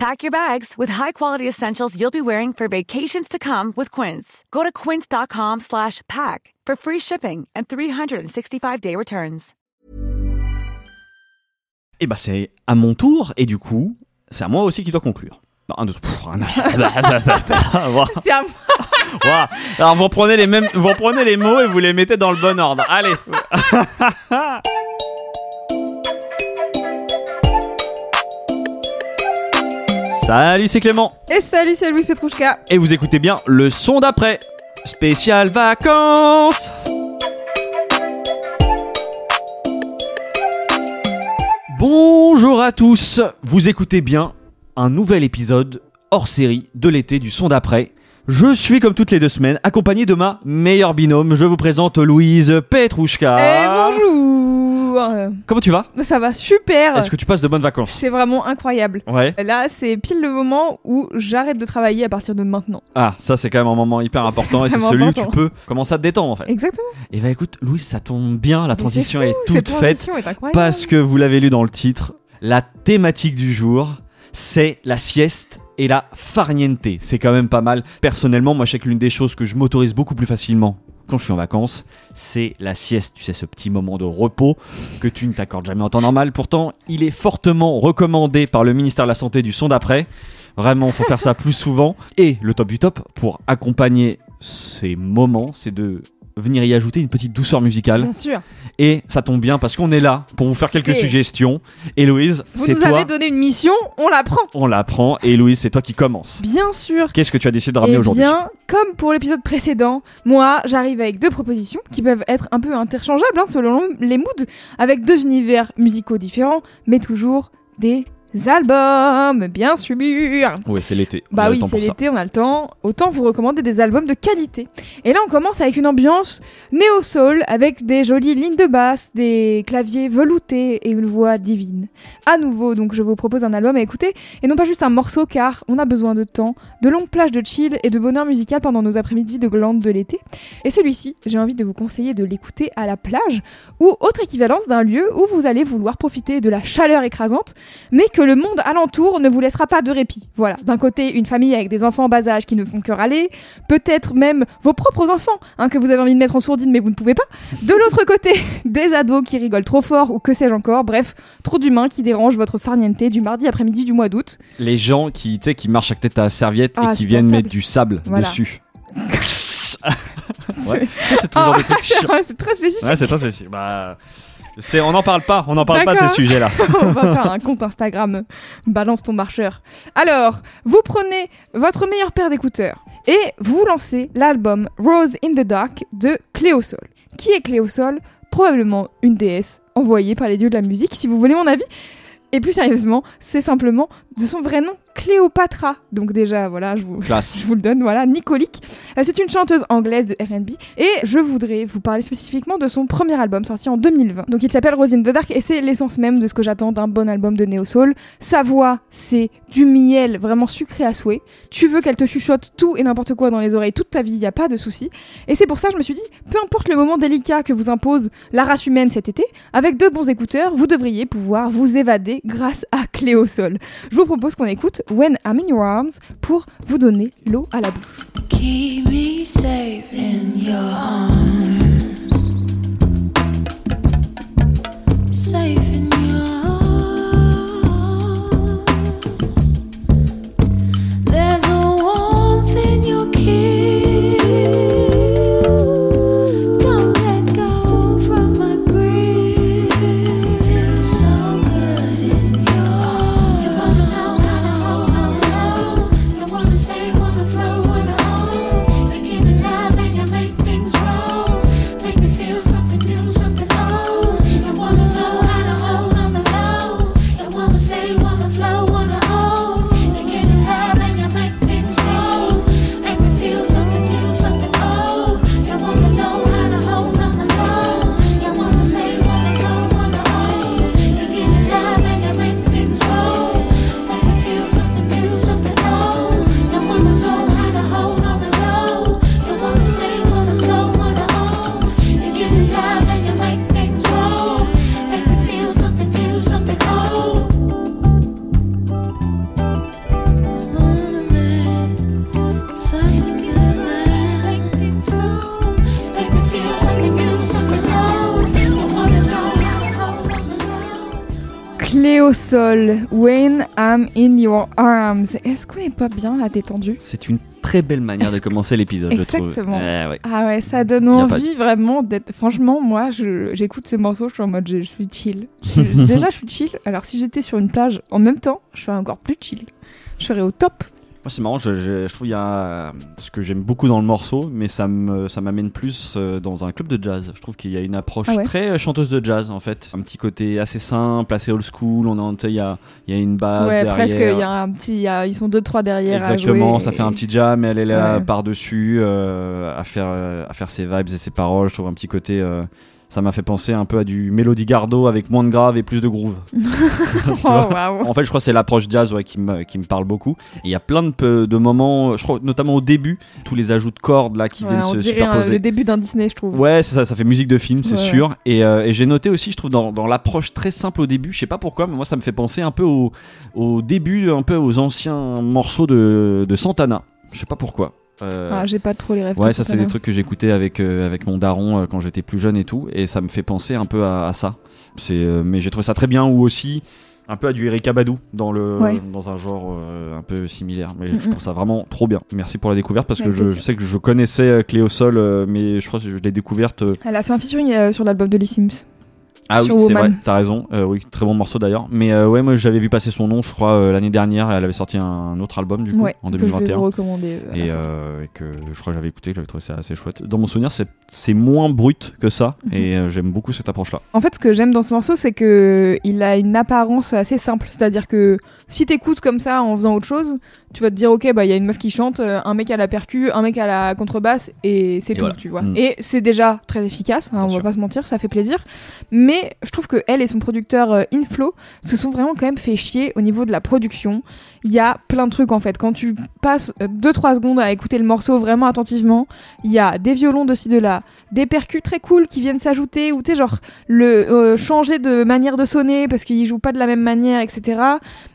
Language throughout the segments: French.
Pack your bags with high-quality essentials you'll be wearing for vacations to come with Quince. Go to quince.com slash pack for free shipping and 365-day returns. Et bah c'est à mon tour, et du coup, c'est à moi aussi qui dois conclure. Un, deux, pff, un-. C'est à moi. Voilà. Alors vous reprenez les mêmes, vous reprenez les mots et vous les mettez dans le bon ordre. Allez. Salut, c'est Clément. Et salut, c'est Louis Petrouchka. Et vous écoutez bien le son d'après. Spécial vacances. Bonjour à tous. Vous écoutez bien un nouvel épisode hors série de l'été du son d'après. Je suis comme toutes les deux semaines accompagné de ma meilleure binôme. Je vous présente Louise Petrouchka. Eh bonjour. Comment tu vas? Ça va super. Est-ce que tu passes de bonnes vacances? C'est vraiment incroyable. Ouais. Là, c'est pile le moment où j'arrête de travailler à partir de maintenant. Ah, ça c'est quand même un moment hyper important et c'est celui où tu peux commencer à te détendre en fait. Exactement. Et bah écoute, Louise, ça tombe bien, la transition est, fou, toute cette faite transition est incroyable. parce que vous l'avez lu dans le titre. La thématique du jour, c'est la sieste et la farniente. C'est quand même pas mal. Personnellement, moi je sais que l'une des choses que je m'autorise beaucoup plus facilement quand je suis en vacances, c'est la sieste. Tu sais, ce petit moment de repos que tu ne t'accordes jamais en temps normal. Pourtant, il est fortement recommandé par le ministère de la Santé du son d'après. Vraiment, faut faire ça plus souvent. Et le top du top, pour accompagner ces moments, c'est de venir y ajouter une petite douceur musicale. Bien sûr. Et ça tombe bien parce qu'on est là pour vous faire quelques Et- suggestions. Héloïse, Vous c'est nous toi. avez donné une mission, on la prend. On la prend. Et Héloïse, c'est toi qui commence. Bien sûr. Qu'est-ce que tu as décidé de ramener Eh aujourd'hui bien, comme pour l'épisode précédent, moi, j'arrive avec deux propositions qui peuvent être un peu interchangeables hein, selon les moods, avec deux univers musicaux différents, mais toujours des albums, bien sûr. Oui, c'est l'été. Bah oui, c'est l'été, on a le temps. Autant vous recommander des albums de qualité. Et là, on commence avec une ambiance néo-soul, avec des jolies lignes de basse, des claviers veloutés et une voix divine. À nouveau, donc je vous propose un album à écouter, et non pas juste un morceau, car on a besoin de temps, de longues plages de chill et de bonheur musical pendant nos après-midi de glande de l'été. Et celui-ci, j'ai envie de vous conseiller de l'écouter à la plage, ou autre équivalence d'un lieu où vous allez vouloir profiter de la chaleur écrasante, mais que le monde alentour ne vous laissera pas de répit. Voilà, d'un côté une famille avec des enfants en bas âge qui ne font que râler, peut-être même vos propres enfants hein, que vous avez envie de mettre en sourdine mais vous ne pouvez pas. De l'autre côté, des ados qui rigolent trop fort ou que sais-je encore, bref, trop d'humains qui dérangent votre farniente du mardi après-midi du mois d'août. Les gens qui, qui marchent à de ta serviette Ah, et qui viennent mettre du sable Voilà. dessus. C'est. Ah, c'est très spécifique. Ouais, c'est très spécifique. Bah, c'est, on n'en parle pas. On n'en parle pas de ces sujets-là. on va faire un compte Instagram. Balance ton marcheur. Alors, vous prenez votre meilleure paire d'écouteurs et vous lancez l'album Rose in the Dark de Cléosol. Qui est Cléosol? Probablement une déesse envoyée par les dieux de la musique, si vous voulez mon avis. Et plus sérieusement, c'est simplement de son vrai nom, Cléopatra. Donc déjà, voilà, je vous, je vous le donne, voilà, Nicolique. Euh, C'est une chanteuse anglaise de R&B et je voudrais vous parler spécifiquement de son premier album sorti en 2020. Donc il s'appelle Rose in the Dark et c'est l'essence même de ce que j'attends d'un bon album de Neo Soul. Sa voix, c'est du miel vraiment sucré à souhait. Tu veux qu'elle te chuchote tout et n'importe quoi dans les oreilles toute ta vie, y a pas de souci. Et c'est pour ça que je me suis dit, peu importe le moment délicat que vous impose la race humaine cet été, avec deux bons écouteurs, vous devriez pouvoir vous évader grâce à Cléo Sol. Je vous propose qu'on écoute When I'm in Your Arms pour vous donner l'eau à la bouche. Cléosol, When I'm in Your Arms. Est-ce qu'on est pas bien là détendu? C'est une très belle manière de commencer l'épisode, je trouve. Exactement. Eh ouais. Ah ouais, ça donne pas envie vraiment d'être. Franchement, moi, j'écoute ce morceau, je suis en mode, je, je suis chill. Je- déjà, je suis chill. Alors, si j'étais sur une plage en même temps, je serais encore plus chill. Je serais au top. Moi, c'est marrant, je, je- je trouve qu'il y a euh, ce que j'aime beaucoup dans le morceau, mais ça me ça m'amène plus euh, dans un club de jazz. Je trouve qu'il y a une approche Ah ouais très euh, chanteuse de jazz en fait, un petit côté assez simple, assez old school. On il y a il y a une base ouais, derrière. presque. Il y a un petit, il y a- ils sont deux trois derrière. à Exactement, jouer ça et- fait un petit jam, et elle est là Ouais. par dessus à faire à faire ses vibes et ses paroles. Je trouve un petit côté. euh, ça m'a fait penser un peu à du Mélodie Gardot avec moins de grave et plus de groove. Oh. En fait, je crois que c'est l'approche jazz ouais, qui, me, qui me parle beaucoup. Et il y a plein de, de moments, je crois notamment au début, tous les ajouts de cordes là qui Ouais, viennent on se dirait un- superposer. le début d'un Disney, je trouve. Ouais, c'est ça, ça fait musique de film, c'est Ouais. sûr. Et, euh, et j'ai noté aussi, je trouve, dans, dans l'approche très simple au début, je sais pas pourquoi, mais moi ça me fait penser un peu au, au début, un peu aux anciens morceaux de, de Santana. Je sais pas pourquoi. Euh, Ah, j'ai pas trop les rêves. ouais, ça c'est des trucs que j'écoutais avec, euh, avec mon daron euh, quand j'étais plus jeune et tout, et ça me fait penser un peu à, à ça. C'est, mais j'ai trouvé ça très bien, ou aussi un peu à du Erika Badou dans, le, Ouais. dans un genre euh, un peu similaire. Mais je trouve ça vraiment trop bien. Merci pour la découverte parce que je, sais que je connaissais Cléo Sol, euh, mais je crois que je l'ai découverte. euh, Elle a fait un featuring sur l'album de Lee Sims. Ah oui, c'est vrai, t'as raison. Euh, oui, très bon morceau d'ailleurs. Mais euh, ouais, moi j'avais vu passer son nom, je crois, euh, l'année dernière. Elle avait sorti un autre album du coup, ouais, en que je vais 2021. vous recommander. Et, que je crois que j'avais écouté, j'avais trouvé ça assez chouette. Dans mon souvenir, c'est- moins brut que ça, Mhm. et j'aime beaucoup cette approche-là. En fait, ce que j'aime dans ce morceau, c'est que il a une apparence assez simple. C'est-à-dire que si t'écoutes comme ça en faisant autre chose, tu vas te dire, ok, bah il y a une meuf qui chante, euh, un mec à la percu, un mec à la contrebasse, et c'est tout, voilà. tu vois. Mm. Et c'est déjà très efficace, hein, on va pas se mentir, ça fait plaisir. Mais je trouve que elle et son producteur euh, Inflow se sont vraiment quand même fait chier au niveau de la production. Il y a plein de trucs en fait. Quand tu passes 2-3 secondes à écouter le morceau vraiment attentivement, il y a des violons de ci de là, des percus très cool qui viennent s'ajouter, ou tu sais, genre le euh, changer de manière de sonner parce qu'ils jouent pas de la même manière, etc.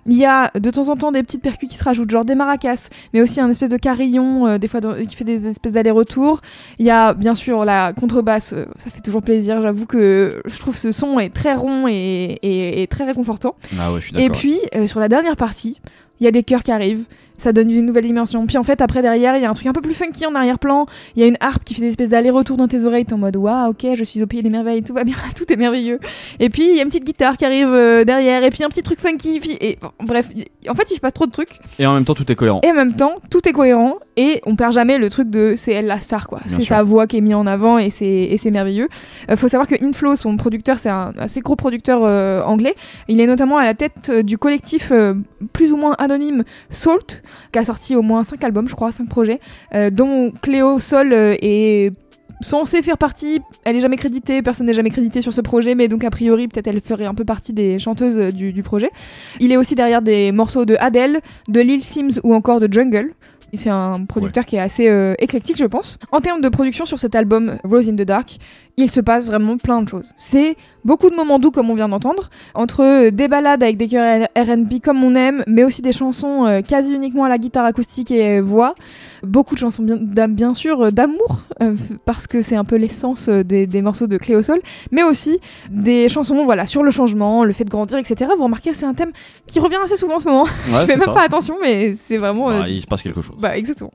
Il y a de temps en temps des petites percus qui se rajoutent, genre des maracas, mais aussi un espèce de carillon, euh, des fois dans- qui fait des espèces d'allers-retours. Il y a bien sûr la contrebasse, euh, ça fait toujours plaisir. J'avoue que je trouve ce son est très rond et, et- et très réconfortant. Ah ouais, je suis Et puis, euh, sur la dernière partie, il y a des chœurs qui arrivent. Ça donne une nouvelle dimension. Puis en fait, après, derrière, il y a un truc un peu plus funky en arrière-plan. Il y a une harpe qui fait des espèces d'allers-retours dans tes oreilles. T'es en mode, waouh, ok, je suis au pays des merveilles, tout va bien, tout est merveilleux. Et puis, il y a une petite guitare qui arrive euh, derrière. Et puis, un petit truc funky. puis- Et bon, bref, en fait, il se passe trop de trucs. Et en même temps, tout est cohérent. Et en même temps, tout est cohérent. Et on perd jamais le truc de c'est elle la star, quoi. C'est sa voix qui est mise en avant et c'est et c'est merveilleux. Euh, faut savoir que Inflow, son producteur, c'est un assez gros producteur euh, anglais. Il est notamment à la tête euh, du collectif plus ou moins anonyme Salt, qui a sorti au moins 5 albums, je crois, 5 projets, euh, dont Cléo Sol euh, est censée faire partie, elle est jamais créditée, personne n'est jamais crédité sur ce projet, mais donc a priori peut-être elle ferait un peu partie des chanteuses euh, du, du projet. Il est aussi derrière des morceaux de Adele, de Lil Sims ou encore de Jungle. C'est un producteur qui est assez euh, éclectique, je pense. En termes de production sur cet album Rose in the Dark, il se passe vraiment plein de choses. C'est beaucoup de moments doux comme on vient d'entendre, entre euh, des balades avec des chœurs R&B comme on aime, mais aussi des chansons euh, quasi uniquement à la guitare acoustique et euh, voix. Beaucoup de chansons bien, sûr d'amour, parce que c'est un peu l'essence des, des morceaux de Clé au sol, mais aussi des chansons voilà sur le changement, le fait de grandir, etc. Vous remarquez, c'est un thème qui revient assez souvent en ce moment. Ouais, je fais même ça. pas attention, mais c'est vraiment euh, Bah, il se passe quelque chose. bah exactement.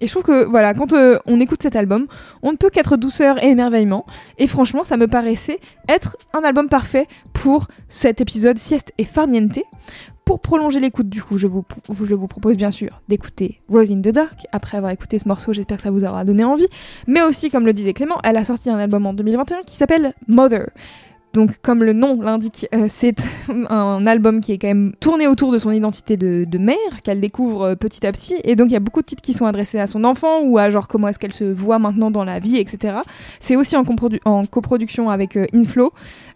Et je trouve que voilà, quand euh, on écoute cet album, on ne peut qu'être douceur et émerveillement. Et franchement, ça me paraissait être un album parfait pour cet épisode sieste et farniente. Pour prolonger l'écoute, du coup, je vous, je vous propose bien sûr d'écouter Rose in the Dark. Après avoir écouté ce morceau, j'espère que ça vous aura donné envie. Mais aussi, comme le disait Clément, elle a sorti un album en 2021 qui s'appelle Mother. Donc, comme le nom l'indique, euh, c'est un album qui est quand même tourné autour de son identité de, mère, qu'elle découvre euh, petit à petit. Et donc, il y a beaucoup de titres qui sont adressés à son enfant ou à genre comment est-ce qu'elle se voit maintenant dans la vie, etc. C'est aussi en coproduction avec euh, Inflow.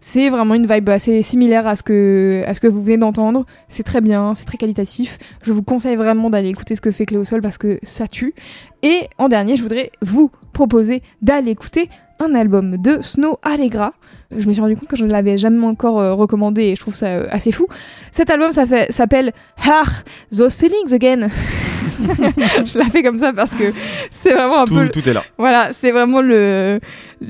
C'est vraiment une vibe assez similaire à ce que, à ce que vous venez d'entendre. C'est très bien, c'est très qualitatif. Je vous conseille vraiment d'aller écouter ce que fait Cléo Sol parce que ça tue. Et en dernier, je voudrais vous proposer d'aller écouter un album de Snow Allegra. Je me suis rendu compte que je ne l'avais jamais encore euh, recommandé et je trouve ça euh, assez fou. Cet album ça fait- s'appelle Ah, Those Feelings Again. je la fais comme ça parce que c'est vraiment un peu tout est là. voilà, c'est vraiment le,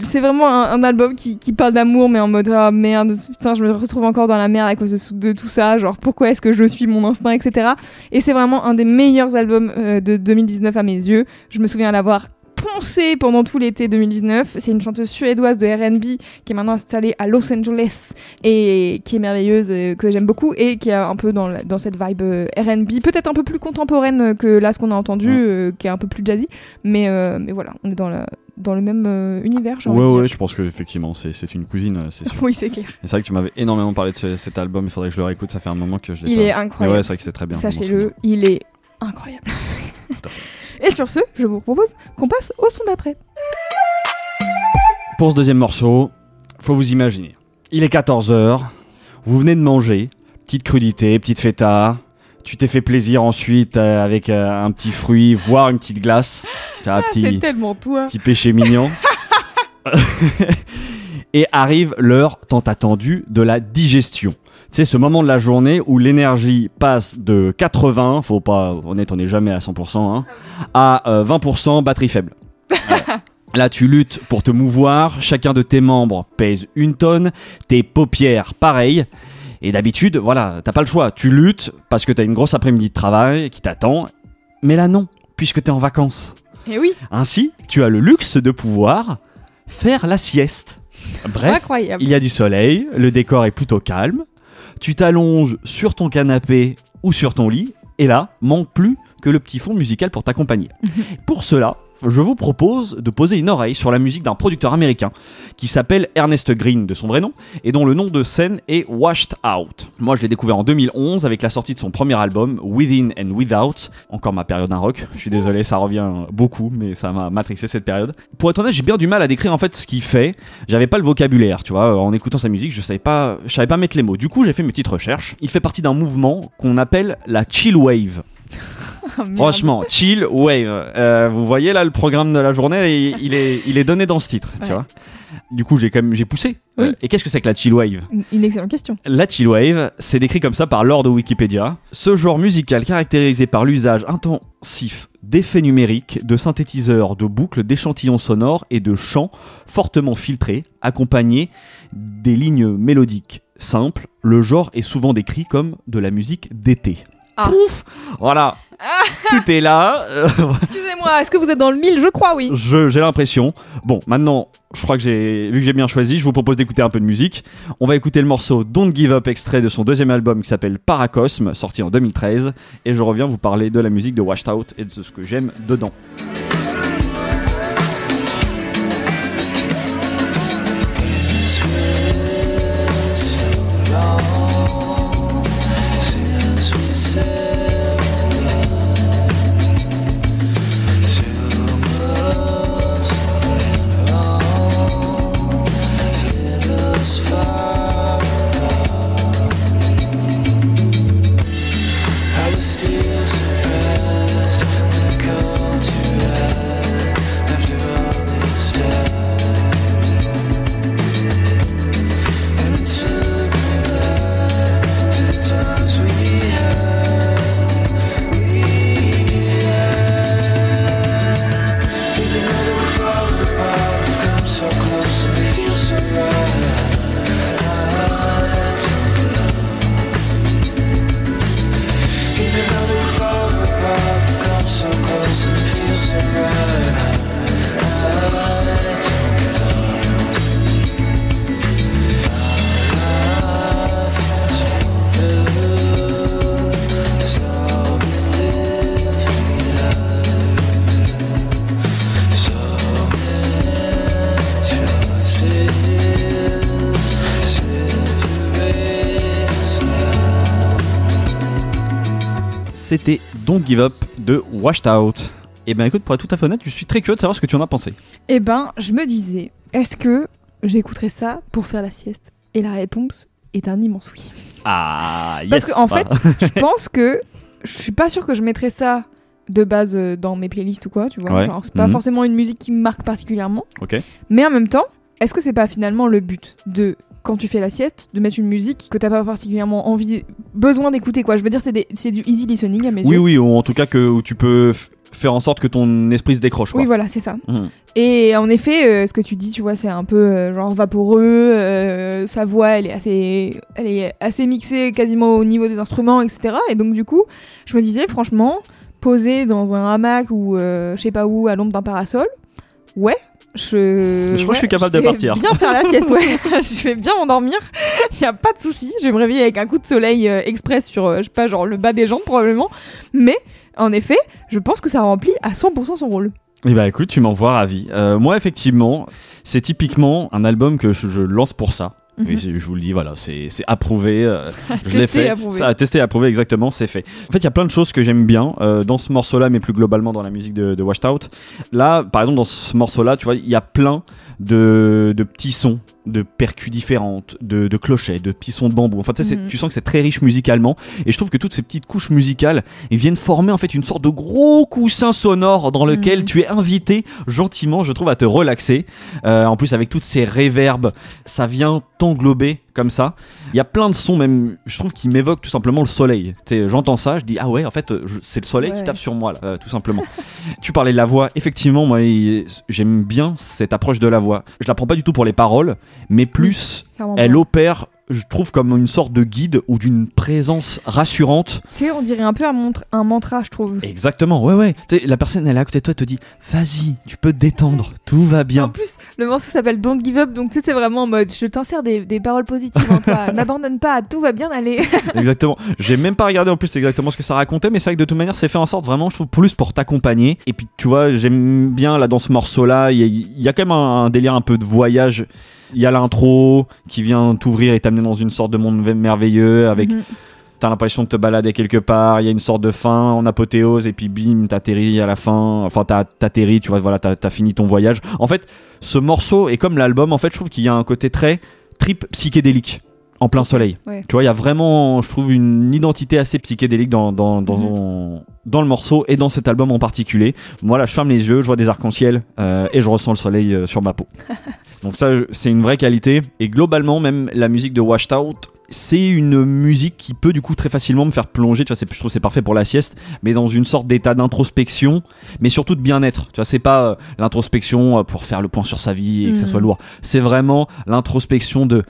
c'est vraiment un, un album qui, qui parle d'amour, mais en mode ah merde, putain, je me retrouve encore dans la merde à cause de, de tout ça, genre pourquoi est-ce que je suis mon instinct, etc. Et c'est vraiment un des meilleurs albums euh, de 2019 à mes yeux. Je me souviens l'avoir poncé pendant tout l'été 2019. C'est une chanteuse suédoise de R&B qui est maintenant installée à Los Angeles et qui est merveilleuse, euh, que j'aime beaucoup et qui est un peu dans, la- dans cette vibe euh, R&B, peut-être un peu plus contemporaine que là ce qu'on a entendu, euh, qui est un peu plus jazzy. Mais, mais voilà, on est dans, la, dans le même euh, univers, j'ai envie Ouais, de ouais, dire. je pense que effectivement c'est une cousine, euh, c'est sûr. Oui, c'est clair. Et C'est vrai que tu m'avais énormément parlé de ce- cet album, il faudrait que je le réécoute, ça fait un moment que je l'ai Il pas. est Mais incroyable. ouais, c'est vrai que c'est très bien. Sachez-le, il est incroyable. À Et sur ce, je vous propose qu'on passe au son d'après. Pour ce deuxième morceau, faut vous imaginer. Il est 14h, vous venez de manger, petite crudité, petite feta. Tu t'es fait plaisir ensuite euh, avec euh, un petit fruit, voire une petite glace. Ah, C'est tellement toi. petit péché mignon. Et arrive l'heure tant attendue de la digestion. C'est ce moment de la journée où l'énergie passe de 80, faut pas, honnête, on n'est jamais à 100%, hein, à euh, 20% batterie faible. Là, tu luttes pour te mouvoir, chacun de tes membres pèse une tonne, tes paupières pareil. Et d'habitude, voilà, t'as pas le choix. Tu luttes parce que t'as une grosse après-midi de travail qui t'attend. Mais là, non, puisque t'es en vacances. Et oui, Ainsi, tu as le luxe de pouvoir faire la sieste. Bref, incroyable. il y a du soleil, le décor est plutôt calme. Tu t'allonges sur ton canapé ou sur ton lit, et là, manque plus que le petit fond musical pour t'accompagner. pour cela, je vous propose de poser une oreille sur la musique d'un producteur américain qui s'appelle Ernest Green de son vrai nom et dont le nom de scène est Washed Out. Moi, je l'ai découvert en 2011 avec la sortie de son premier album Within and Without. Encore ma période d'un rock. Je suis désolé, ça revient beaucoup, mais ça m'a matrixé cette période. Pour être honnête, j'ai bien du mal à décrire en fait ce qu'il fait. J'avais pas le vocabulaire, tu vois. En écoutant sa musique, je savais pas, je savais pas mettre les mots. Du coup, j'ai fait mes petites recherches. Il fait partie d'un mouvement qu'on appelle la chill wave. Ah. Franchement, chill wave. Euh, vous voyez là le programme de la journée, il, il est, il est donné dans ce titre, tu vois. Du coup, j'ai quand même j'ai poussé. Oui. Euh, et qu'est-ce que c'est que la chill wave? Une- Une excellente question. La chill wave, c'est décrit comme ça par l'ordre de Wikipédia. Ce genre musical caractérisé par l'usage intensif d'effets numériques, de synthétiseurs, de boucles, d'échantillons sonores et de chants fortement filtrés, accompagnés des lignes mélodiques simples. Le genre est souvent décrit comme de la musique d'été. Ah. Pouf Voilà. Tout est là. Excusez-moi, est-ce que vous êtes dans le mille Je crois, oui. je- j'ai l'impression. Bon, maintenant, je crois que j'ai vu que j'ai bien choisi, je vous propose d'écouter un peu de musique. On va écouter le morceau Don't Give Up extrait de son deuxième album qui s'appelle Paracosme, sorti en 2013 et je reviens vous parler de la musique de Washed Out et de ce que j'aime dedans. Washed Out. Et ben écoute, pour être tout à fait honnête, je suis très curieux de savoir ce que tu en as pensé. Eh ben, je me disais, est-ce que j'écouterais ça pour faire la sieste? Et la réponse est un immense oui. Ah, yes Parce qu'en Bah, fait, je pense que je suis pas sûre que je mettrais ça de base euh, dans mes playlists ou quoi, tu vois. Ouais. Genre, c'est pas Mhm. forcément une musique qui me marque particulièrement. Ok. Mais en même temps, est-ce que c'est pas finalement le but de quand tu fais la sieste, de mettre une musique que t'as pas particulièrement envie, besoin d'écouter quoi. Je veux dire, c'est du easy listening à mes Oui, yeux. oui, ou en tout cas que où tu peux faire en sorte que ton esprit se décroche. Quoi. Oui, voilà, c'est ça. Mhm. Et en effet, euh, ce que tu dis, tu vois, c'est un peu euh, genre vaporeux. euh, sa voix, elle est assez, elle est assez mixée quasiment au niveau des instruments, etc. Et donc du coup, je me disais, franchement, posé dans un hamac ou je sais pas où, à l'ombre d'un parasol, ouais. Je, Je crois que je suis capable de vais partir. Bien faire la sieste, ouais. je vais bien m'endormir. Il y a pas de souci. Je vais me réveiller avec un coup de soleil euh, express sur, euh, je sais pas, genre le bas des jambes probablement. Mais en effet, je pense que ça remplit à 100% son rôle. Eh bah écoute, tu m'envoies ravi. Euh, moi, effectivement, c'est typiquement un album que je, je lance pour ça. Mhm. Je vous le dis, voilà, c'est c'est approuvé. euh, je l'ai fait. approuvé. Ça a testé approuvé, exactement, c'est fait. En fait, il y a plein de choses que j'aime bien euh, dans ce morceau-là, mais plus globalement dans la musique de, de Washed Out. Là, par exemple, dans ce morceau-là, tu vois, il y a plein de, de petits sons, de percus différentes, de, de clochets, de petits sons de bambou. Enfin, tu sais, c'est- Mhm. tu sens que c'est très riche musicalement. Et je trouve que toutes ces petites couches musicales, ils viennent former en fait une sorte de gros coussin sonore dans lequel Mhm. tu es invité gentiment, je trouve, à te relaxer. Euh, en plus, avec toutes ces réverbes, ça vient t'englober comme ça. Il y a plein de sons, même, je trouve, qui m'évoquent tout simplement le soleil. J'entends ça, je dis, ah ouais, en fait, c'est le soleil qui tape sur moi, là, euh, tout simplement. tu parlais de la voix. Effectivement, moi, j'aime bien cette approche de la voix. Je la prends pas du tout pour les paroles, mais plus, elle opère, je trouve, comme une sorte de guide ou d'une présence rassurante. Tu sais, on dirait un peu un, un mantra, je trouve. Exactement, ouais, ouais. Tu sais, la personne, elle est à côté de toi, elle te dit, vas-y, tu peux te détendre, tout va En bien. plus, le morceau s'appelle Don't Give Up, donc tu sais, c'est vraiment en mode je t'insère des, des paroles positives en toi. N'abandonne pas, tout va bien aller. Exactement. J'ai même pas regardé en plus exactement ce que ça racontait, mais c'est vrai que de toute manière, c'est fait en sorte vraiment, je trouve, plus pour t'accompagner. Et puis, tu vois, j'aime bien là dans ce morceau-là, il y, a- il y a quand même un, un délire un peu de voyage. Il y a l'intro qui vient t'ouvrir et t'amener dans une sorte de monde merveilleux avec Mhm. t'as l'impression de te balader quelque part, il y a une sorte de fin en apothéose et puis bim, t'atterris à la fin, enfin t'atterris, tu vois, voilà, t'as as fini ton voyage. En fait, ce morceau est comme l'album, en fait, je trouve qu'il y a un côté très trip psychédélique en plein soleil. Ouais. Tu vois, il y a vraiment, je trouve, une identité assez psychédélique dans, dans, dans, Mhm. dans le morceau et dans cet album en particulier. Voilà, je ferme les yeux, je vois des arcs-en-ciel euh, et je ressens le soleil euh, sur ma peau. Donc ça, c'est une vraie qualité. Et globalement, même la musique de Washed Out, c'est une musique qui peut du coup très facilement me faire plonger. Tu vois, c'est- je trouve c'est parfait pour la sieste, mais dans une sorte d'état d'introspection, mais surtout de bien-être. Tu vois, c'est pas euh, l'introspection pour faire le point sur sa vie et que ça Mhm. soit lourd. C'est vraiment l'introspection de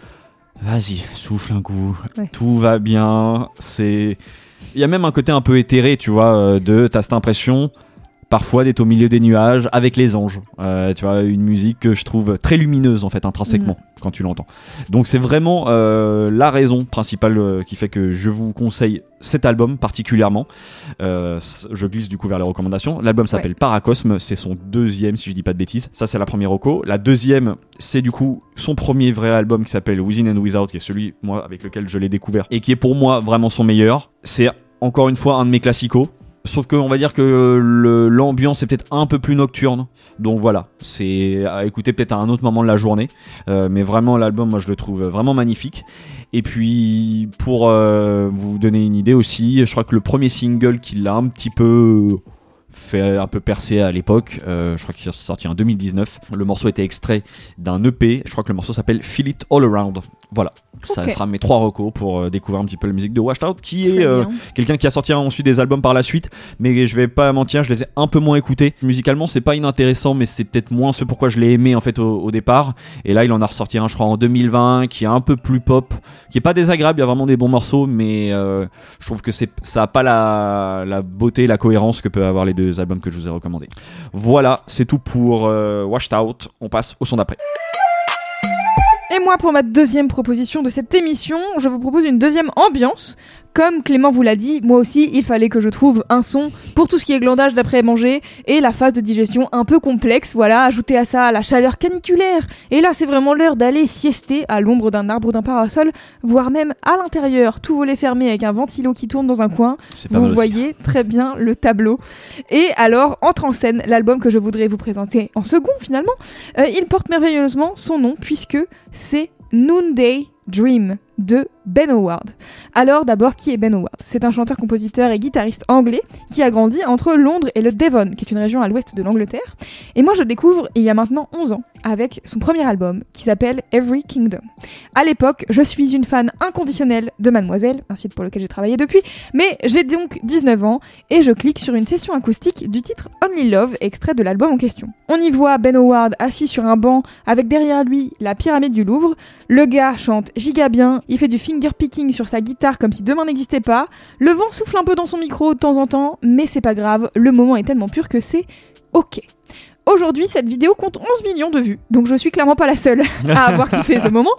vas-y, souffle un coup, Ouais. tout va bien. C'est il y a même un côté un peu éthéré, tu vois, euh, de t'as cette impression parfois d'être au milieu des nuages avec les anges. Euh, tu vois, une musique que je trouve très lumineuse en fait intrinsèquement quand tu l'entends. Donc c'est vraiment euh, la raison principale euh, qui fait que je vous conseille cet album particulièrement. Euh, je glisse du coup vers les recommandations. L'album s'appelle Paracosme, c'est son deuxième si je dis pas de bêtises. Ça c'est la première reco. La deuxième c'est du coup son premier vrai album qui s'appelle Within and Without, qui est celui moi avec lequel je l'ai découvert et qui est pour moi vraiment son meilleur. C'est encore une fois un de mes classicos. Sauf que on va dire que l'ambiance est peut-être un peu plus nocturne. Donc voilà, c'est à écouter peut-être à un autre moment de la journée. Euh, mais vraiment l'album, moi je le trouve vraiment magnifique. Et puis pour euh, vous donner une idée aussi, je crois que le premier single qui l'a un petit peu fait un peu percer à l'époque, euh, je crois qu'il est sorti en 2019. Le morceau était extrait d'un EP. Je crois que le morceau s'appelle Feel It All Around. Voilà, ça sera mes trois recos pour euh, découvrir un petit peu la musique de Washed Out, qui Très est euh, quelqu'un qui a sorti ensuite des albums par la suite, mais je vais pas mentir, je les ai un peu moins écoutés. Musicalement, c'est pas inintéressant, mais c'est peut-être moins ce pourquoi je l'ai aimé en fait au, au départ. Et là, il en a ressorti un, je crois, en 2020, qui est un peu plus pop, qui est pas désagréable. Il y a vraiment des bons morceaux, mais euh, je trouve que c'est ça a pas la, la beauté, la cohérence que peuvent avoir les deux albums que je vous ai recommandés. Voilà, c'est tout pour Washed Out. On passe au son d'après. Et moi, pour ma deuxième proposition de cette émission, je vous propose une deuxième ambiance. Comme Clément vous l'a dit, moi aussi, il fallait que je trouve un son pour tout ce qui est glandage d'après manger et la phase de digestion un peu complexe. Voilà, ajouter à ça la chaleur caniculaire. Et là, c'est vraiment l'heure d'aller siester à l'ombre d'un arbre ou d'un parasol, voire même à l'intérieur, tout volet fermé avec un ventilo qui tourne dans un coin. Vous aussi. voyez très bien le tableau. Et alors, entre en scène l'album que je voudrais vous présenter en second finalement. Euh, il porte merveilleusement son nom puisque c'est Noonday Dream de Ben Howard. Alors d'abord, qui est Ben Howard? C'est un chanteur, compositeur et guitariste anglais qui a grandi entre Londres et le Devon, qui est une région à l'ouest de l'Angleterre. Et moi je le découvre il y a maintenant 11 ans avec son premier album qui s'appelle Every Kingdom. À l'époque, je suis une fan inconditionnelle de Mademoiselle, un site pour lequel j'ai travaillé depuis, mais j'ai donc 19 ans et je clique sur une session acoustique du titre Only Love, extrait de l'album en question. On y voit Ben Howard assis sur un banc avec derrière lui la pyramide du Louvre. Le gars chante giga bien, il fait du finger picking sur sa guitare comme si demain n'existait pas. Le vent souffle un peu dans son micro de temps en temps, mais c'est pas grave, le moment est tellement pur que c'est ok. Aujourd'hui, cette vidéo compte 11 millions de vues, donc je suis clairement pas la seule à avoir kiffé ce moment.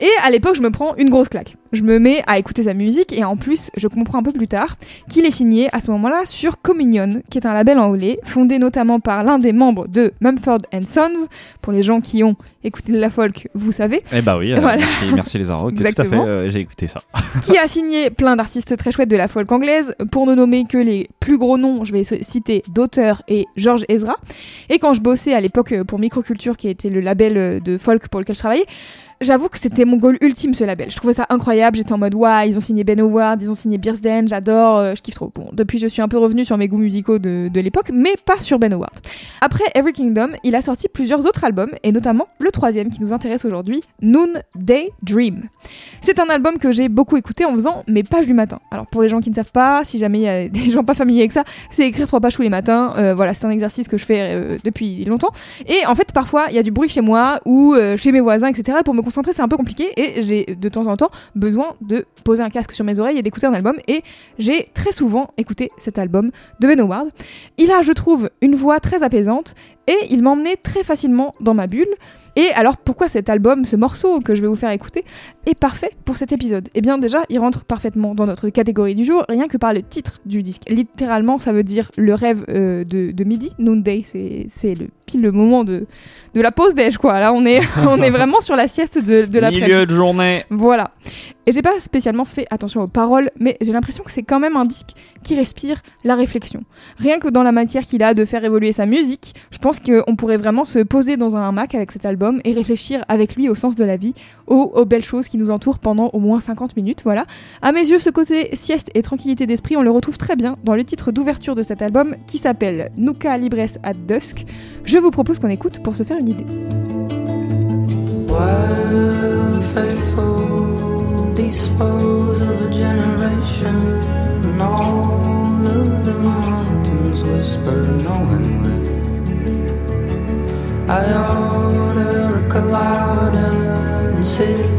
Et à l'époque, je me prends une grosse claque. Je me mets à écouter sa musique et en plus, je comprends un peu plus tard qu'il est signé à ce moment-là sur Communion, qui est un label anglais fondé notamment par l'un des membres de Mumford Sons. Pour les gens qui ont écouté de la folk, vous savez, Eh bah oui, euh, Voilà. merci, merci les Arocs, tout à fait, Exactement. euh, j'ai écouté ça. qui a signé plein d'artistes très chouettes de la folk anglaise, pour ne nommer que les plus gros noms, je vais citer d'auteurs et George Ezra. Et quand je bossais à l'époque euh, pour Microculture, qui était le label euh, de folk pour lequel je travaillais, j'avoue que c'était mon goal ultime ce label. Je trouvais ça incroyable, j'étais en mode waouh, ils ont signé Ben Howard, ils ont signé Beersden, j'adore, euh, je kiffe trop. Bon, depuis je suis un peu revenue sur mes goûts musicaux de, de l'époque, mais pas sur Ben Howard. Après Every Kingdom, il a sorti plusieurs autres albums, et notamment le troisième qui nous intéresse aujourd'hui, Noon Day Dream. C'est un album que j'ai beaucoup écouté en faisant mes pages du matin. Alors pour les gens qui ne savent pas, si jamais il y a des gens pas familiers avec ça, c'est écrire trois pages tous les matins. Euh, voilà, c'est un exercice que je fais euh, depuis longtemps. Et en fait, parfois, il y a du bruit chez moi ou chez mes voisins, etc. Et pour me concentrer, c'est un peu compliqué. Et j'ai de temps en temps besoin de poser un casque sur mes oreilles et d'écouter un album. Et j'ai très souvent écouté cet album de Ben Howard. Il a, je trouve, une voix très apaisante et il m'emmenait très facilement dans ma bulle. Et alors pourquoi cet album, ce morceau que je vais vous faire écouter, est parfait pour cet épisode? Eh bien déjà, il rentre parfaitement dans notre catégorie du jour, rien que par le titre du disque. Littéralement, ça veut dire le rêve euh, de, de midi, noonday, c'est le pile le moment de, de la pause déj quoi. Là, on est, on est vraiment sur la sieste de, de l'après-midi. Milieu de journée. Voilà. Et j'ai pas spécialement fait attention aux paroles, mais j'ai l'impression que c'est quand même un disque qui respire la réflexion. Rien que dans la matière qu'il a de faire évoluer sa musique, je pense qu'on pourrait vraiment se poser dans un hamac avec cet album et réfléchir avec lui au sens de la vie, aux, belles choses qui nous entourent pendant au moins 50 minutes, voilà. À mes yeux, ce côté sieste et tranquillité d'esprit, on le retrouve très bien dans le titre d'ouverture de cet album qui s'appelle Nuka Libres at Dusk. Je vous propose qu'on écoute pour se faire une idée. A colada and sit,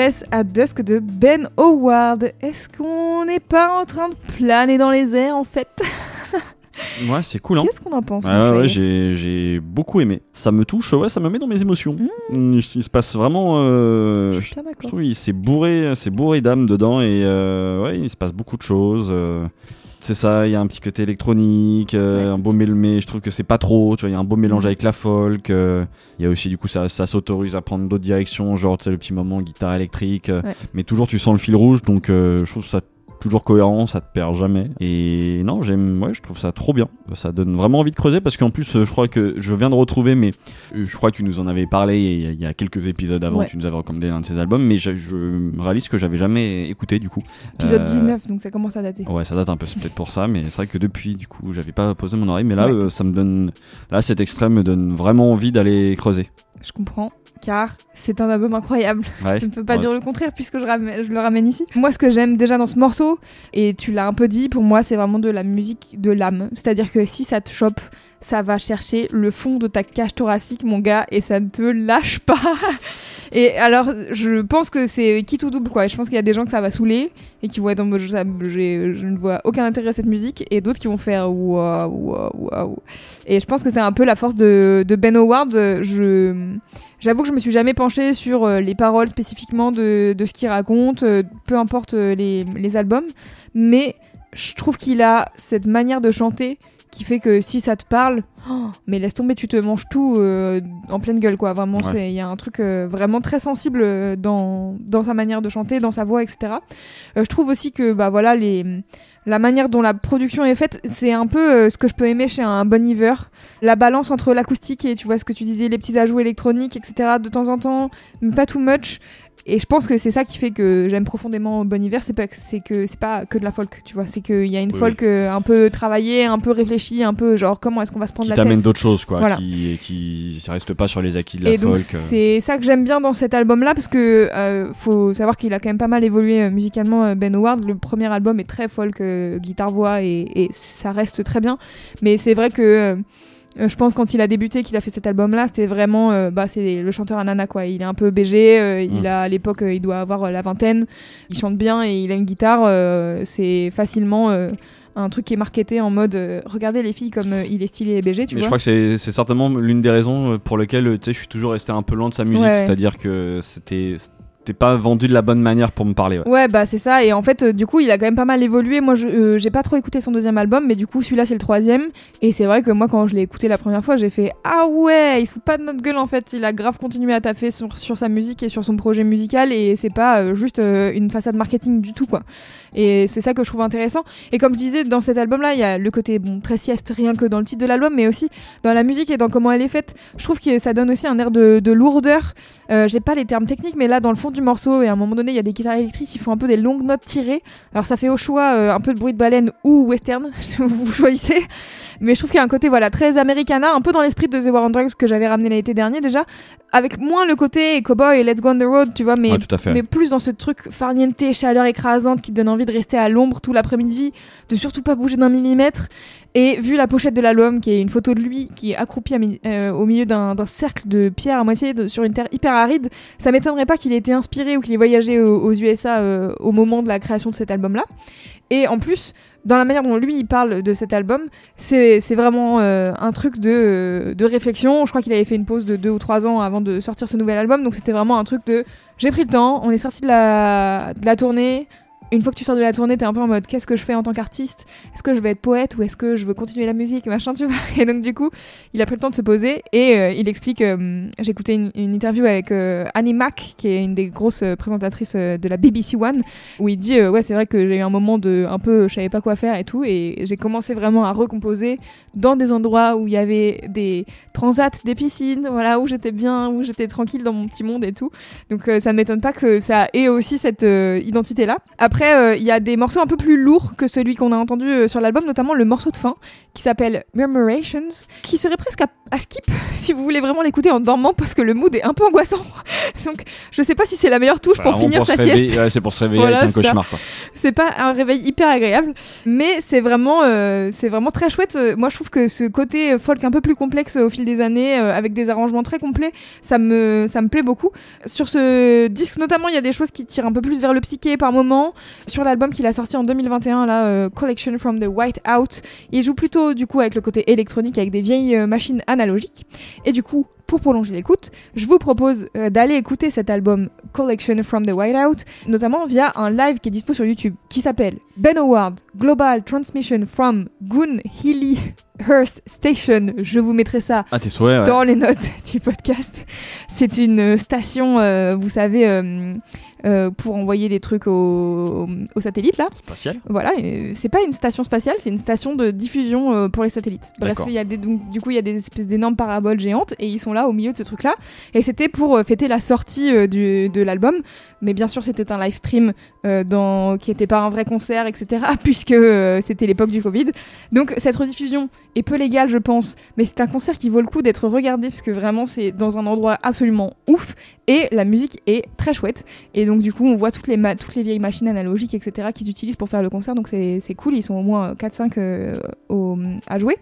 Libres à Dusk de Ben Howard. Est-ce qu'on n'est pas en train de planer dans les airs en fait Ouais, c'est cool, hein. Qu'est-ce qu'on en pense Ouais, j'ai j'ai beaucoup aimé. Ça me touche, ouais, ça me met dans mes émotions. Mm, Il se passe vraiment. euh, Je suis bien je d'accord. trouve qu'il c'est bourré, c'est bourré d'âme dedans et euh, ouais, il se passe beaucoup de choses. euh, c'est ça, il y a un petit côté électronique, euh, Ouais. un beau mélange, je trouve que c'est pas trop. Tu vois, il y a un beau mélange Mhm. avec la folk. euh, Il y a aussi du coup ça, ça s'autorise à prendre d'autres directions, genre tu sais, le petit moment guitare électrique. euh, Ouais. Mais toujours tu sens le fil rouge, donc euh, je trouve ça toujours cohérent, ça te perd jamais. Et non, j'aime, ouais, je trouve ça trop bien. Ça donne vraiment envie de creuser parce qu'en plus, euh, je crois que je viens de retrouver, mais euh, je crois que tu nous en avais parlé il y a- quelques épisodes avant, Ouais. tu nous avais recommandé un de ces albums, mais je, je réalise que j'avais jamais écouté du coup. Épisode Euh, 19, donc ça commence à dater. Ouais, ça date un peu, c'est peut-être pour ça, mais c'est vrai que depuis, du coup, j'avais pas posé mon oreille, mais là, Ouais. euh, ça me donne, là, cet extrait me donne vraiment envie d'aller creuser. Je comprends car c'est un album incroyable. Ouais. Je ne peux pas Ouais. dire le contraire puisque je, ramène- je le ramène ici. Moi, ce que j'aime déjà dans ce morceau, et tu l'as un peu dit, pour moi, c'est vraiment de la musique de l'âme. C'est-à-dire que si ça te chope, ça va chercher le fond de ta cage thoracique, mon gars, et ça ne te lâche pas. Et alors, je pense que c'est quitte ou double, quoi. Je pense qu'il y a des gens que ça va saouler et qui vont être en mode je ne vois aucun intérêt à cette musique, et d'autres qui vont faire waouh, waouh, waouh. Et je pense que c'est un peu la force de, de Ben Howard. Je. J'avoue que je me suis jamais penchée sur euh, les paroles spécifiquement de, de ce qu'il raconte, euh, peu importe euh, les, les albums, mais je trouve qu'il a cette manière de chanter qui fait que si ça te parle, oh, mais laisse tomber, tu te manges tout euh, en pleine gueule, quoi. Vraiment, Ouais. il y a un truc euh, vraiment très sensible dans, dans sa manière de chanter, dans sa voix, etc. Euh, je trouve aussi que bah voilà les la manière dont la production est faite, c'est un peu euh, ce que je peux aimer chez un Bon Iver. La balance entre l'acoustique et tu vois ce que tu disais, les petits ajouts électroniques, etc. de temps en temps, mais pas too much. Et je pense que c'est ça qui fait que j'aime profondément Bon Iver, c'est pas que c'est que c'est pas que de la folk, tu vois, c'est qu'il y a une Oui, folk euh, un peu travaillée, un peu réfléchie, un peu genre comment est-ce qu'on va se prendre Qui la t'amène tête. d'autres choses, quoi. Voilà. Qui, qui reste pas sur les acquis de la Et donc folk. euh. c'est ça que j'aime bien dans cet album-là parce que euh, faut savoir qu'il a quand même pas mal évolué musicalement Ben Howard. Le premier album est très folk, euh, guitare voix et, et ça reste très bien. Mais c'est vrai que euh, je pense quand il a débuté, qu'il a fait cet album-là, c'était vraiment euh, bah c'est le chanteur à nana quoi. Il est un peu BG, euh, il Mm. a à l'époque il doit avoir la vingtaine, il chante bien et il a une guitare. c'est facilement un truc qui est marketé en mode euh, regardez les filles comme euh, il est stylé et BG, tu Mais vois. je crois que c'est c'est certainement l'une des raisons pour lesquelles je suis toujours resté un peu loin de sa musique. Ouais, ouais. C'est-à-dire que c'était c'était pas vendu de la bonne manière pour me parler. ouais. Ouais, bah c'est ça. Et en fait, euh, du coup, il a quand même pas mal évolué. Moi, euh, j'ai pas trop écouté son deuxième album, mais du coup, celui-là, c'est le troisième. Et c'est vrai que moi, quand je l'ai écouté la première fois, j'ai fait Ah ouais, il se fout pas de notre gueule en fait. Il a grave continué à taffer sur, sa musique et sur son projet musical. Et c'est pas euh, juste euh, une façade marketing du tout, quoi. Et c'est ça que je trouve intéressant. Et comme je disais, dans cet album-là, il y a le côté bon, très sieste, rien que dans le titre de l'album, mais aussi dans la musique et dans comment elle est faite. Je trouve que ça donne aussi un air de lourdeur. Euh, j'ai pas les termes techniques, mais là, dans le fond du morceau, et à un moment donné, il y a des guitares électriques qui font un peu des longues notes tirées. Alors, ça fait au choix euh, un peu de bruit de baleine ou western, vous choisissez. Mais je trouve qu'il y a un côté voilà très americana, un peu dans l'esprit de The War on Drugs que j'avais ramené l'été dernier déjà, avec moins le côté cowboy et let's go on the road, tu vois, mais Ouais, tout à fait. mais plus dans ce truc farniente, chaleur écrasante qui te donne envie de rester à l'ombre tout l'après-midi, de surtout pas bouger d'un millimètre. Et vu la pochette de l'album, qui est une photo de lui qui est accroupi euh, au milieu d'un cercle de pierres à moitié sur une terre hyper aride, ça m'étonnerait pas qu'il ait été inspiré ou qu'il ait voyagé aux, USA euh, au moment de la création de cet album-là. Et en plus, dans la manière dont lui il parle de cet album, c'est vraiment euh, un truc de, de réflexion. Je crois qu'il avait fait une pause de deux ou trois ans avant de sortir ce nouvel album, donc c'était vraiment un truc de j'ai pris le temps, on est sorti de la, de la tournée. Une fois que tu sors de la tournée, t'es un peu en mode qu'est-ce que je fais en tant qu'artiste? Est-ce que je vais être poète ou est-ce que je veux continuer la musique machin tu vois? Et donc du coup, il a pris le temps de se poser et euh, il explique. euh, J'ai écouté une, interview avec euh, Annie Mac, qui est une des grosses euh, présentatrices euh, de la BBC One, où il dit ouais c'est vrai que j'ai eu un moment de un peu je savais pas quoi faire et tout et j'ai commencé vraiment à recomposer dans des endroits où il y avait des transats, des piscines, voilà où j'étais bien, où j'étais tranquille dans mon petit monde et tout. Donc ça ne m'étonne pas que ça ait aussi cette identité là. Après euh, il y a des morceaux un peu plus lourds que celui qu'on a entendu euh, sur l'album, notamment le morceau de fin qui s'appelle Murmurations, qui serait presque à, à skip si vous voulez vraiment l'écouter en dormant parce que le mood est un peu angoissant. Donc je sais pas si c'est la meilleure touche pour finir sa sieste. ouais, c'est pour se réveiller Voilà, avec un cauchemar. C'est pas un réveil hyper agréable, mais c'est vraiment, euh, c'est vraiment très chouette. Moi, je trouve que ce côté folk un peu plus complexe au fil des années, euh, avec des arrangements très complets, ça me, ça me plaît beaucoup. Sur ce disque, notamment, il y a des choses qui tirent un peu plus vers le psyché par moment. Sur l'album qu'il a sorti en 2021, là, euh, Collection from the White Out, il joue plutôt du coup avec le côté électronique, avec des vieilles euh, machines analogiques. Et du coup, pour prolonger l'écoute, je vous propose euh, d'aller écouter cet album Collection from the Whiteout, notamment via un live qui est dispo sur YouTube, qui s'appelle Ben Howard Global Transmission from Goon Healy Hearst Station. Je vous mettrai ça Ah, tes souhaits, ouais. dans les notes du podcast. C'est une station, euh, vous savez, euh, euh, pour envoyer des trucs au, au satellite là. Spatial. Voilà, c'est pas une station spatiale, c'est une station de diffusion pour les satellites. Bref, y a des, donc, du coup, il y a des espèces d'énormes paraboles géantes et ils sont là au milieu de ce truc-là. Et c'était pour fêter la sortie du, de l'album. Mais bien sûr, c'était un live stream dans, qui n'était pas un vrai concert, etc. Puisque c'était l'époque du Covid. Donc cette rediffusion est peu légale, je pense. Mais c'est un concert qui vaut le coup d'être regardé parce que vraiment, c'est dans un endroit absolument ouf. Et la musique est très chouette. Et donc, du coup, on voit toutes les, vieilles machines analogiques, etc., qu'ils utilisent pour faire le concert. Donc, c'est cool. Ils sont au moins 4-5 euh, à jouer.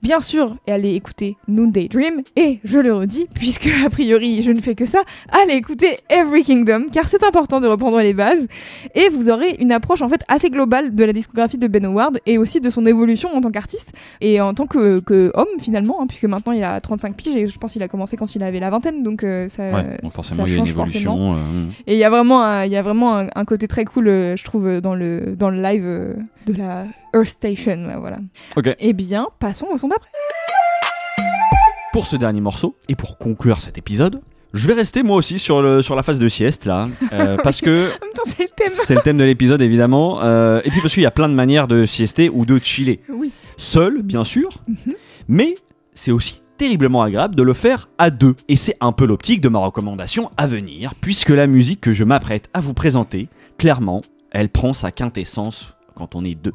Bien sûr, et allez écouter Noonday Dream. Et je le redis, puisque a priori je ne fais que ça, allez écouter Every Kingdom, car c'est important de reprendre les bases. Et vous aurez une approche en fait assez globale de la discographie de Ben Howard et aussi de son évolution en tant qu'artiste et en tant que, que homme finalement, hein, puisque maintenant il a 35 piges et je pense qu'il a commencé quand il avait la vingtaine. Donc, euh, ça, Ouais, forcément, ça il y a une évolution. euh, Et il y a vraiment, un, y a vraiment un, un côté très cool, euh, je trouve, dans le, dans le live euh, de la Earth Station. là, Voilà. Ok. Eh bien, passons au son d'après. Pour ce dernier morceau, et pour conclure cet épisode, je vais rester moi aussi sur, le, sur la phase de sieste là, euh, parce que En même temps, c'est le thème. c'est le thème de l'épisode évidemment, euh, et puis parce qu'il y a plein de manières de siester ou de chiller. Oui. Seul, bien sûr, Mhm. mais c'est aussi terriblement agréable de le faire à deux. Et c'est un peu l'optique de ma recommandation à venir, puisque la musique que je m'apprête à vous présenter, clairement, elle prend sa quintessence quand on est deux.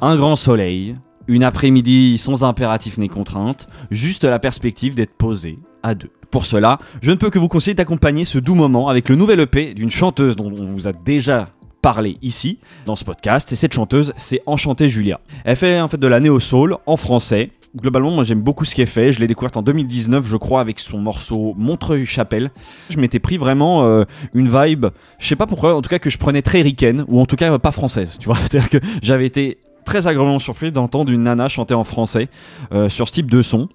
Un grand soleil, une après-midi sans impératif ni contrainte, juste la perspective d'être posé à deux. Pour cela, je ne peux que vous conseiller d'accompagner ce doux moment avec le nouvel EP d'une chanteuse dont on vous a déjà parlé ici dans ce podcast et cette chanteuse c'est Enchantée Julia. Elle fait en fait de la néo soul en français. Globalement, moi j'aime beaucoup ce qu'elle fait. Je l'ai découverte en 2019, je crois, avec son morceau Montreuil-Chapelle. Je m'étais pris vraiment euh, une vibe, je sais pas pourquoi, en tout cas que je prenais très ricaine ou en tout cas pas française. Tu vois, c'est-à-dire que j'avais été très agréablement surpris d'entendre une nana chanter en français euh, sur ce type de son.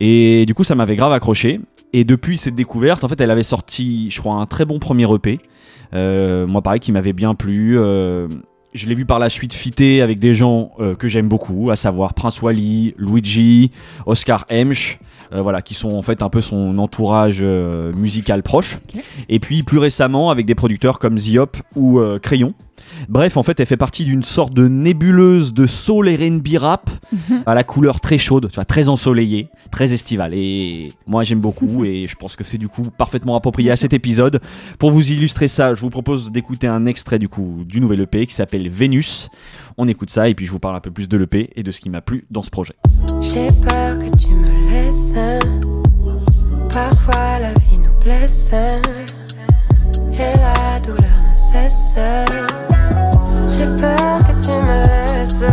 Et du coup, ça m'avait grave accroché. Et depuis cette découverte, en fait, elle avait sorti, je crois, un très bon premier EP. Euh, moi, pareil, qui m'avait bien plu. Euh, je l'ai vu par la suite fitter avec des gens euh, que j'aime beaucoup, à savoir Prince Wally, Luigi, Oscar Hemsch, euh, voilà, qui sont en fait un peu son entourage euh, musical proche. Et puis plus récemment avec des producteurs comme Ziop ou euh, Crayon. Bref, en fait, elle fait partie d'une sorte de nébuleuse de soul et R&B rap à la couleur très chaude, tu vois, très ensoleillée, très estivale. Et moi, j'aime beaucoup et je pense que c'est du coup parfaitement approprié à cet épisode. Pour vous illustrer ça, je vous propose d'écouter un extrait du coup du nouvel EP qui s'appelle Vénus. On écoute ça et puis je vous parle un peu plus de l'EP et de ce qui m'a plu dans ce projet. J'ai peur que tu me laisses. Parfois la vie nous blesse. Et la douleur ne cesse. J'ai peur que tu me laisses.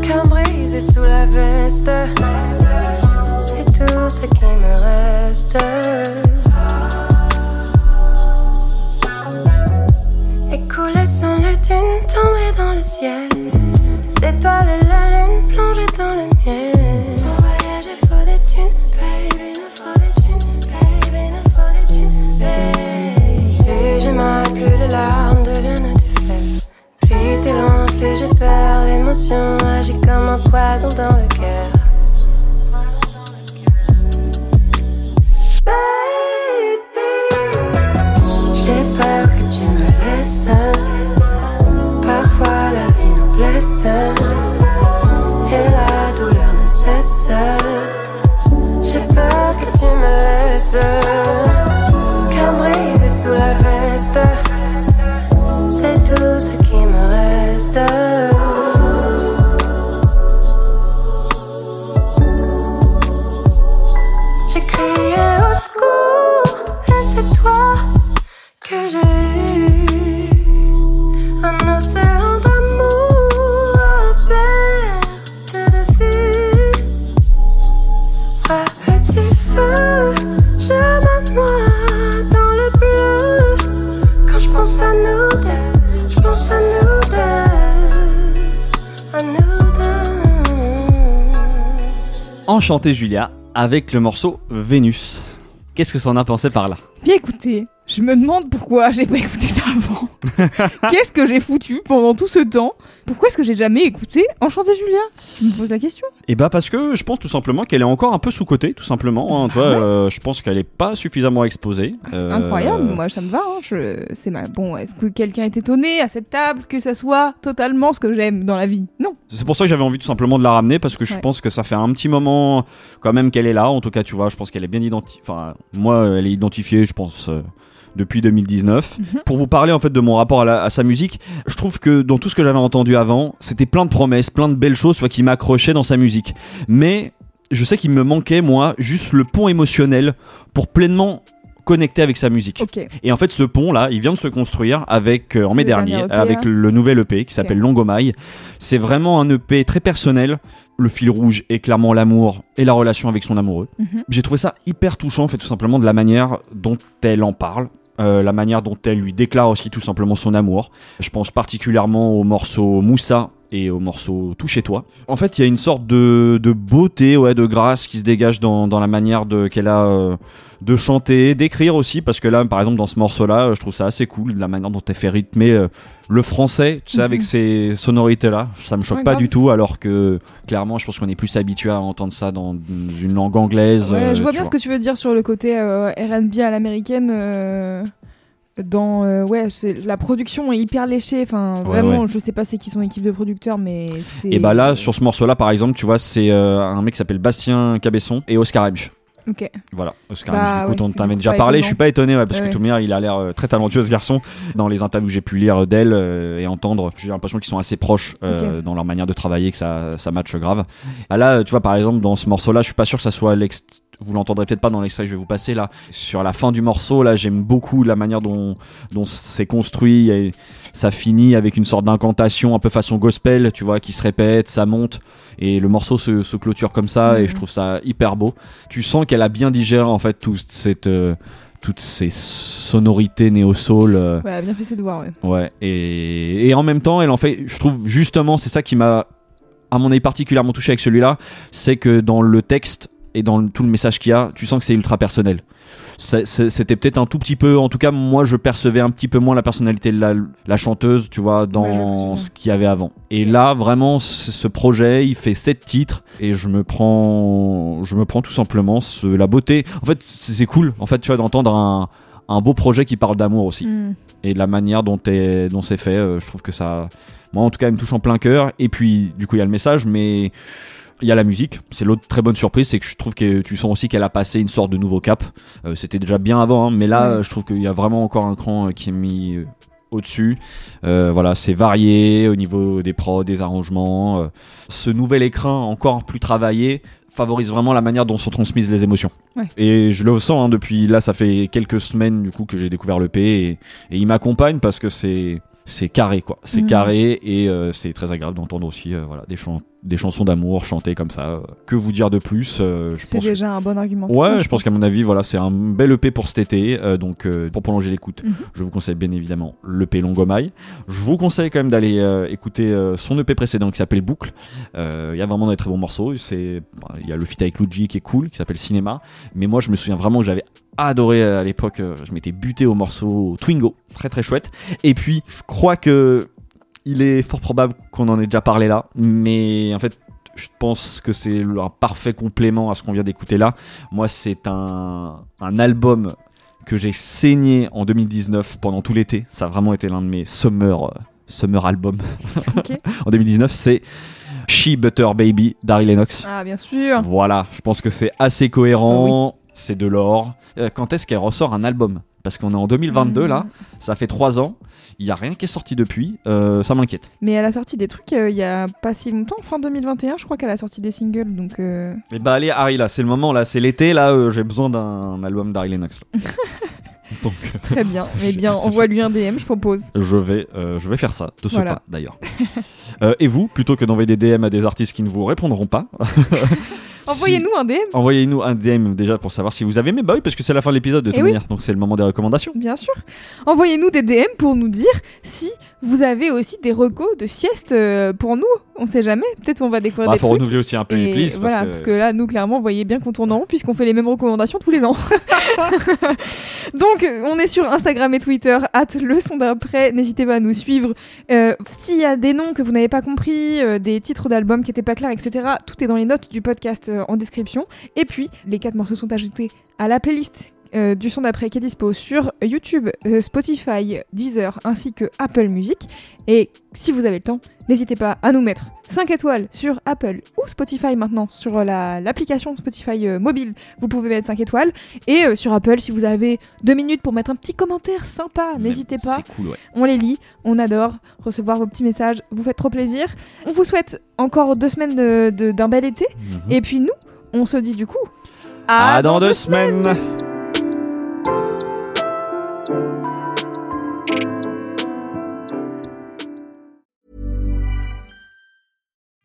Qu'un brisé sous la veste. C'est tout ce qui me reste. Écoulées sont les dunes tombées dans le ciel. Les étoiles et la lune plongées dans le miel. Comme un poison dans Enchanté Julia avec le morceau Vénus. Qu'est-ce que ça en a pensé par là? Bien écoutez, Je me demande pourquoi j'ai pas écouté ça avant. Qu'est-ce que j'ai foutu pendant tout ce temps? Pourquoi est-ce que j'ai jamais écouté Enchanté Julia? Je me pose la question. Et bah parce que je pense tout simplement qu'elle est encore un peu sous cotée tout simplement. hein, tu vois, euh, je pense qu'elle est pas suffisamment exposée. Ah, c'est Euh, incroyable, moi ça me va. hein, je- C'est ma... Bon, est-ce que quelqu'un est étonné à cette table que ça soit totalement ce que j'aime dans la vie? Non. C'est pour ça que j'avais envie tout simplement de la ramener parce que je Ouais. pense que ça fait un petit moment quand même qu'elle est là. En tout cas, tu vois, je pense qu'elle est bien identifiée. Enfin, moi, elle est identifiée, je pense. euh, depuis 2019. Mhm. Pour vous parler en fait de mon rapport à, la- à sa musique, je trouve que dans tout ce que j'avais entendu avant, c'était plein de promesses, plein de belles choses vois, qui m'accrochaient dans sa musique. Mais je sais qu'il me manquait, moi, juste le pont émotionnel pour pleinement connecter avec sa musique. Et en fait, ce pont-là, il vient de se construire avec, euh, en mai Le dernier, dernier EP, avec là. le nouvel EP qui s'appelle Longomaille. C'est vraiment un EP très personnel. Le fil rouge est clairement l'amour et la relation avec son amoureux. Mhm. J'ai trouvé ça hyper touchant, en fait, tout simplement de la manière dont elle en parle. Euh, la manière dont elle lui déclare aussi tout simplement son amour. Je pense particulièrement au morceau Moussa et au morceau Tout chez toi. En fait, il y a une sorte de, de beauté, ouais, de grâce qui se dégage dans, dans la manière qu'elle a euh, de chanter, d'écrire aussi, parce que là, par exemple, dans ce morceau-là, je trouve ça assez cool, la manière dont elle fait rythmer euh, le français, tu sais, Mhm. avec ces sonorités-là. Ça me choque Ouais, pas grave. du tout, alors que clairement, je pense qu'on est plus habitué à entendre ça dans une langue anglaise. Ouais, euh, je vois bien ce que tu veux dire sur le côté R&B à l'américaine. Dans euh, ouais, c'est la production est hyper léchée. Enfin, Ouais, vraiment, ouais. je sais pas c'est qui son équipe de producteurs, mais c'est. Et bah là, sur ce morceau-là, par exemple, tu vois, c'est euh, un mec qui s'appelle Bastien Cabesson et Oscar Hebsch. Ok. Voilà, Oscar Bah du coup, ouais, du coup déjà parlé. étonnant. Je suis pas étonné, ouais, parce que tout le monde, il a l'air euh, très talentueux, ce garçon. Dans les interviews que j'ai pu lire d'elle euh, et entendre, j'ai l'impression qu'ils sont assez proches euh, dans leur manière de travailler, que ça, ça matche grave. Ah là, tu vois, par exemple, dans ce morceau-là, je suis pas sûr que ça soit l'ex. Vous l'entendrez peut-être pas dans l'extrait que je vais vous passer là. Sur la fin du morceau, là, j'aime beaucoup la manière dont, dont c'est construit. Et ça finit avec une sorte d'incantation un peu façon gospel, tu vois, qui se répète, ça monte. Et le morceau se, se clôture comme ça, et Mhm. je trouve ça hyper beau. Tu sens qu'elle a bien digéré en fait toute cette, euh, toutes ces sonorités néo-soul. euh, Ouais, elle a bien fait ses devoirs, ouais. Ouais, et, et en même temps, elle en fait, je trouve justement, c'est ça qui m'a, à mon avis, particulièrement touché avec celui-là, c'est que dans le texte et dans tout le message qu'il y a, tu sens que c'est ultra personnel. C'était peut-être un tout petit peu, en tout cas, moi je percevais un petit peu moins la personnalité de la, la chanteuse, tu vois, dans ce qu'il y avait avant. Et là, vraiment, ce projet, il fait sept titres et je me prends, je me prends tout simplement ce- la beauté. En fait, c'est cool, en fait, tu vois, d'entendre un, un beau projet qui parle d'amour aussi Mm. et de la manière dont, dont c'est fait, euh, je trouve que ça, moi en tout cas, il me touche en plein cœur. Et puis, du coup, il y a le message, mais il y a la musique. C'est l'autre très bonne surprise, c'est que je trouve que tu sens aussi qu'elle a passé une sorte de nouveau cap. Euh, C'était déjà bien avant, hein, mais là, je trouve qu'il y a vraiment encore un cran euh, qui est mis euh, au-dessus. Euh, voilà, c'est varié au niveau des prods, des arrangements. ce nouvel écrin encore plus travaillé favorise vraiment la manière dont sont transmises les émotions. Ouais. Et je le sens hein, depuis là, ça fait quelques semaines du coup que j'ai découvert le P et, et il m'accompagne parce que c'est c'est carré quoi, c'est Mhm. carré et euh, c'est très agréable d'entendre aussi euh, voilà des chants, des chansons d'amour chantées comme ça. Que vous dire de plus euh, C'est que- déjà un bon argument. Ouais, je pense qu'à mon avis, voilà, c'est un bel EP pour cet été. euh, donc, euh, pour prolonger l'écoute, Mhm. je vous conseille bien évidemment l'EP Longomaille. Je vous conseille quand même d'aller écouter son EP précédent qui s'appelle Boucle. Il y a vraiment des très bons morceaux. Bah, il y a le feat avec Luigi qui est cool, qui s'appelle Cinéma. Mais moi, je me souviens vraiment que j'avais adoré à l'époque. Je m'étais buté au morceau Twingo, très très chouette. Et puis, je crois que il est fort probable qu'on en ait déjà parlé là, mais en fait. Je pense que c'est un parfait complément à ce qu'on vient d'écouter là. Moi, c'est un, un album que j'ai saigné en 2019 pendant tout l'été. Ça a vraiment été l'un de mes summer, euh, summer albums en 2019. C'est She Butter Baby d'Harry Lennox. Ah, bien sûr. Voilà, je pense que c'est assez cohérent. C'est de l'or. Euh, quand est-ce qu'elle ressort un album? Parce qu'on est en 2022 là, Mm. ça fait 3 ans. Il n'y a rien qui est sorti depuis. Euh, ça m'inquiète. Mais elle a sorti des trucs euh, il y a pas si longtemps, fin 2021, je crois qu'elle a sorti des singles, donc. euh, Et bah allez Harry là, c'est le moment là, c'est l'été là, euh, j'ai besoin d'un album d'Harry Lennox. Donc euh, Très bien. Mais bien, envoie-lui un DM, je propose. je vais, euh, je vais faire ça, de ce Voilà. pas d'ailleurs. Euh, et vous, plutôt que d'envoyer des DM à des artistes qui ne vous répondront pas, Envoyez-nous un DM, envoyez-nous un DM déjà pour savoir si vous avez mes bah oui, parce que c'est la fin de l'épisode de toute Eh oui. manière, donc c'est le moment des recommandations. bien sûr. Envoyez-nous des DM pour nous dire si vous avez aussi des recos de sieste euh, pour nous On sait jamais. Peut-être on va découvrir Bah, des faut trucs. renouveler aussi un peu les playlists. voilà, parce parce que... là, nous, clairement, vous voyez bien qu'on tourne en rond puisqu'on fait les mêmes recommandations tous les ans. Donc, on est sur Instagram et Twitter, hâte le son d'après. N'hésitez pas à nous suivre. Euh, S'il y a des noms que vous n'avez pas compris, euh, des titres d'albums qui n'étaient pas clairs, etc., tout est dans les notes du podcast euh, en description. Et puis, les quatre morceaux sont ajoutés à la playlist euh, du son d'après qui est dispo sur YouTube, euh, Spotify, Deezer ainsi que Apple Music. Et si vous avez le temps, n'hésitez pas à nous mettre 5 étoiles sur Apple ou Spotify maintenant, sur la- l'application Spotify euh, mobile, vous pouvez mettre 5 étoiles. Et sur Apple, si vous avez 2 minutes pour mettre un petit commentaire sympa, n'hésitez pas. C'est cool, ouais. On les lit, on adore recevoir vos petits messages, vous faites trop plaisir. On vous souhaite encore deux semaines de- de- d'un bel été. Mhm. Et puis nous, on se dit du coup... À dans deux semaines.